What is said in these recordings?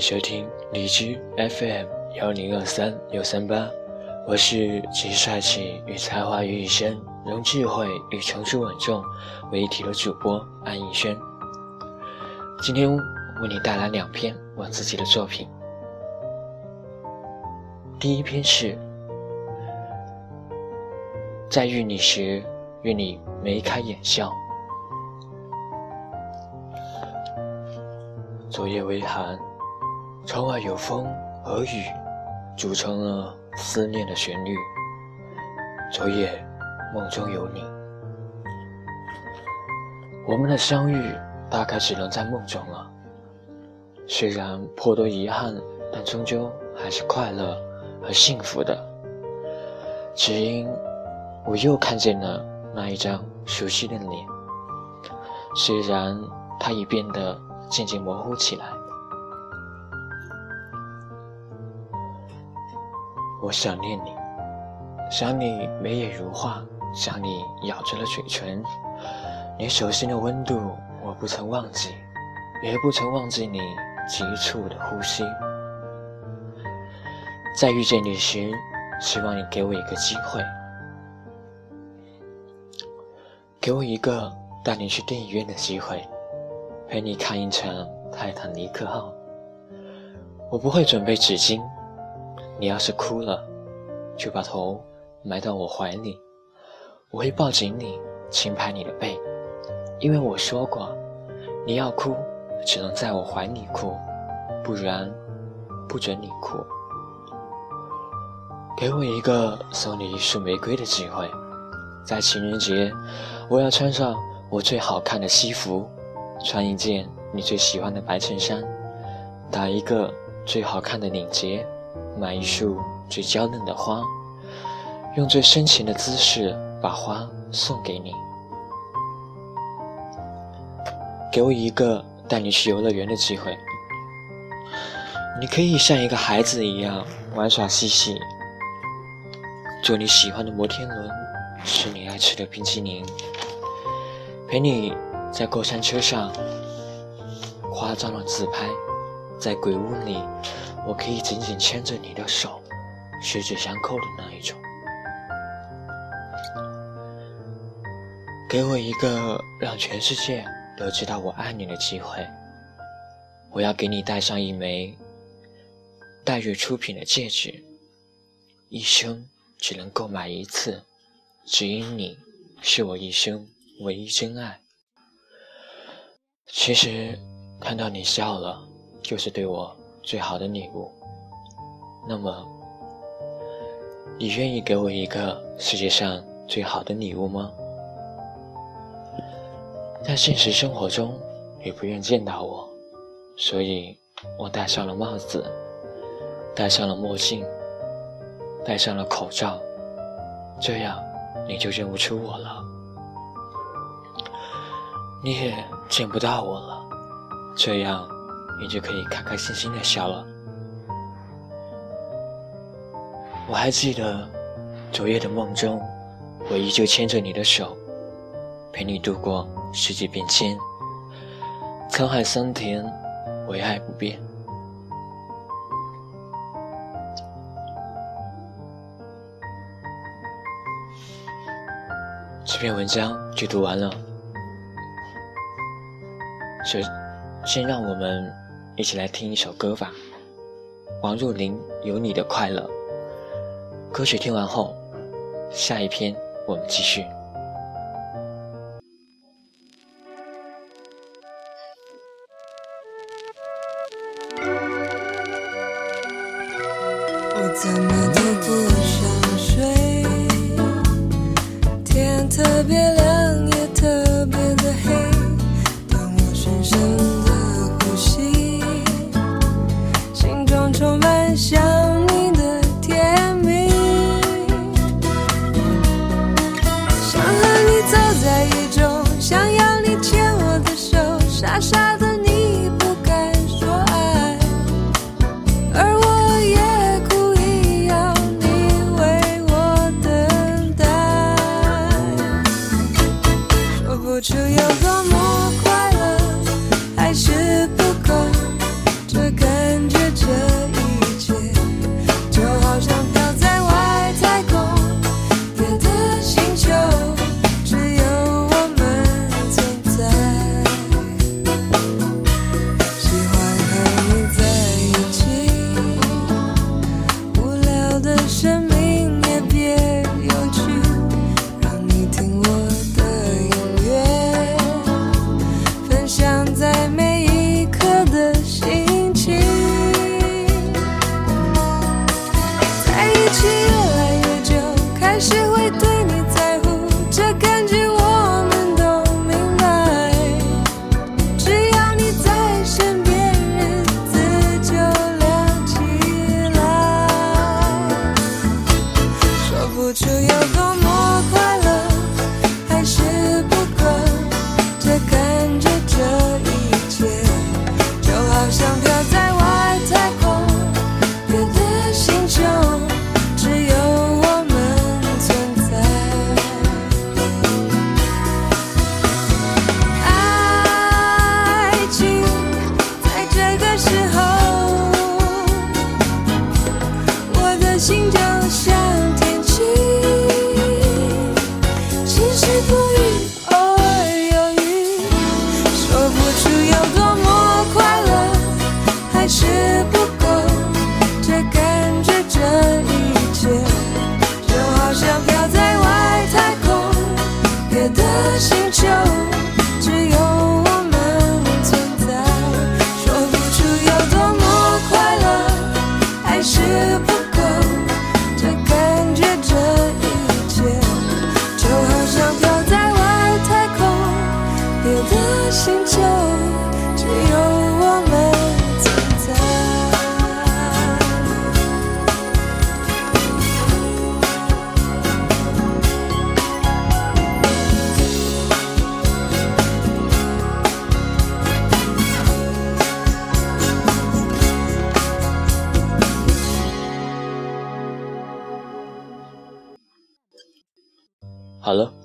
收听荔枝 FM 幺零二三六三八，我是集帅气与才华于一身，融智慧与成熟稳重为一体的主播安逸轩。今天为你带来两篇我自己的作品。第一篇是，在遇你时，愿你眉开眼笑。昨夜微寒，窗外有风和雨，组成了思念的旋律。昨夜梦中有你，我们的相遇大概只能在梦中了。虽然颇多遗憾，但终究还是快乐和幸福的。只因我又看见了那一张熟悉的脸，虽然它已变得。渐渐模糊起来。我想念你，想你眉眼如画，想你咬着了嘴唇，你手心的温度我不曾忘记，也不曾忘记你急促的呼吸。在遇见你时，希望你给我一个机会，给我一个带你去电影院的机会。陪你看一场《泰坦尼克号》，我不会准备纸巾。你要是哭了，就把头埋到我怀里，我会抱紧你，轻拍你的背，因为我说过，你要哭，只能在我怀里哭，不然不准你哭。给我一个送你一束玫瑰的机会，在情人节，我要穿上我最好看的西服。穿一件你最喜欢的白衬衫，打一个最好看的领结，买一束最娇嫩的花，用最深情的姿势把花送给你。给我一个带你去游乐园的机会，你可以像一个孩子一样玩耍嬉戏，坐你喜欢的摩天轮，吃你爱吃的冰淇淋，陪你。在过山车上夸张的自拍，在鬼屋里，我可以紧紧牵着你的手，十指相扣的那一种。给我一个让全世界都知道我爱你的机会，我要给你戴上一枚黛玉出品的戒指，一生只能购买一次，只因你是我一生唯一真爱。其实，看到你笑了，就是对我最好的礼物。那么，你愿意给我一个世界上最好的礼物吗？在现实生活中，你不愿见到我，所以我戴上了帽子，戴上了墨镜，戴上了口罩，这样你就认不出我了。你也见不到我了，这样你就可以开开心心的笑了。我还记得昨夜的梦中，我依旧牵着你的手，陪你度过世界变迁，沧海桑田，唯爱不变。这篇文章就读完了。首先，让我们一起来听一首歌吧。王若琳《有你的快乐》。歌曲听完后，下一篇我们继续。我怎么都不想睡，天特别亮，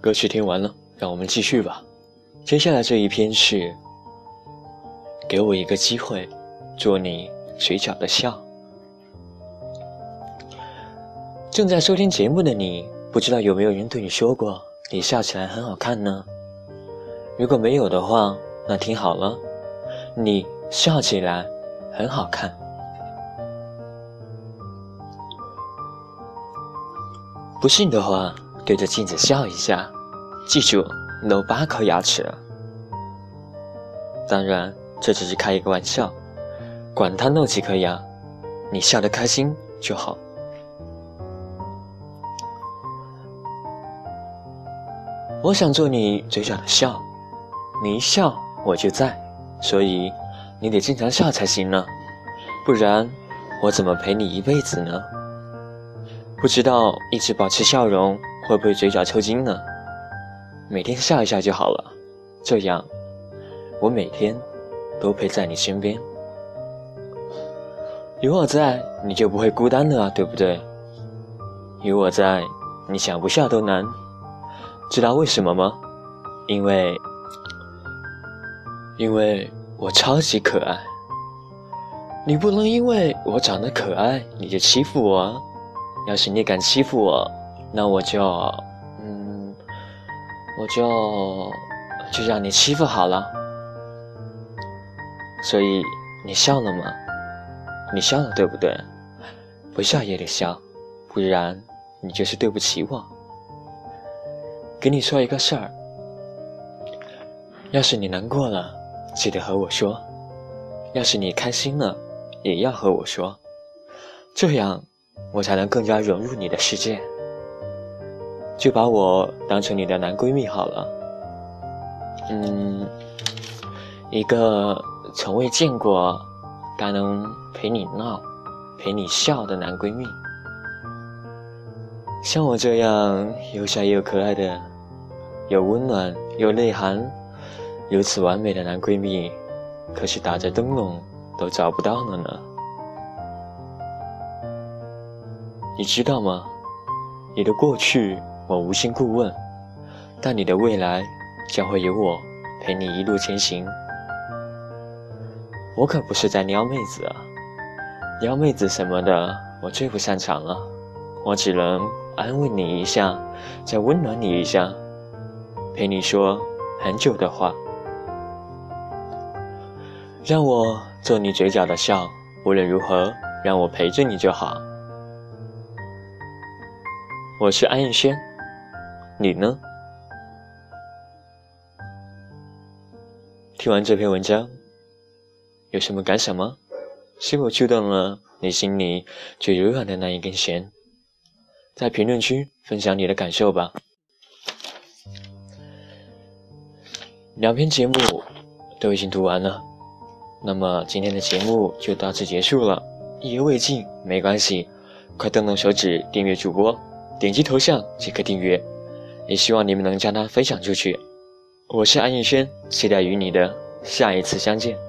歌曲听完了，让我们继续吧。接下来这一篇是：给我一个机会，做你嘴角的笑。正在收听节目的你，不知道有没有人对你说过，你笑起来很好看呢？如果没有的话，那听好了，你笑起来很好看。不信的话，对着镜子笑一下，记住露八颗牙齿。当然，这只是开一个玩笑，管他露几颗牙，你笑得开心就好。我想做你嘴角的笑，你一笑我就在，所以你得经常笑才行呢，不然我怎么陪你一辈子呢？不知道一直保持笑容会不会嘴角抽筋呢？每天笑一笑就好了，这样我每天都陪在你身边。有我在，你就不会孤单了啊，对不对？有我在，你想不笑都难。知道为什么吗？因为，因为我超级可爱。你不能因为我长得可爱你就欺负我。要是你敢欺负我，那我就，嗯，我就就让你欺负好了。所以你笑了吗？你笑了对不对？不笑也得笑，不然你就是对不起我。给你说一个事儿，要是你难过了，记得和我说；要是你开心了，也要和我说，这样。我才能更加融入你的世界，就把我当成你的男闺蜜好了。嗯，一个从未见过，但能陪你闹、陪你笑的男闺蜜。像我这样又帅又可爱的、有温暖又内涵、如此完美的男闺蜜，可是打着灯笼都找不到了呢。你知道吗？你的过去我无心顾问，但你的未来将会有我陪你一路前行。我可不是在撩妹子啊，撩妹子什么的我最不擅长了，我只能安慰你一下，再温暖你一下，陪你说很久的话，让我做你嘴角的笑，无论如何，让我陪着你就好。我是安逸轩，你呢？听完这篇文章，有什么感想吗？是否触动了你心里最柔软的那一根弦？在评论区分享你的感受吧。两篇节目都已经读完了，那么今天的节目就到此结束了。意犹未尽没关系，快动动手指订阅主播。点击头像即可订阅，也希望你们能将它分享出去。我是安逸轩，期待与你的下一次相见。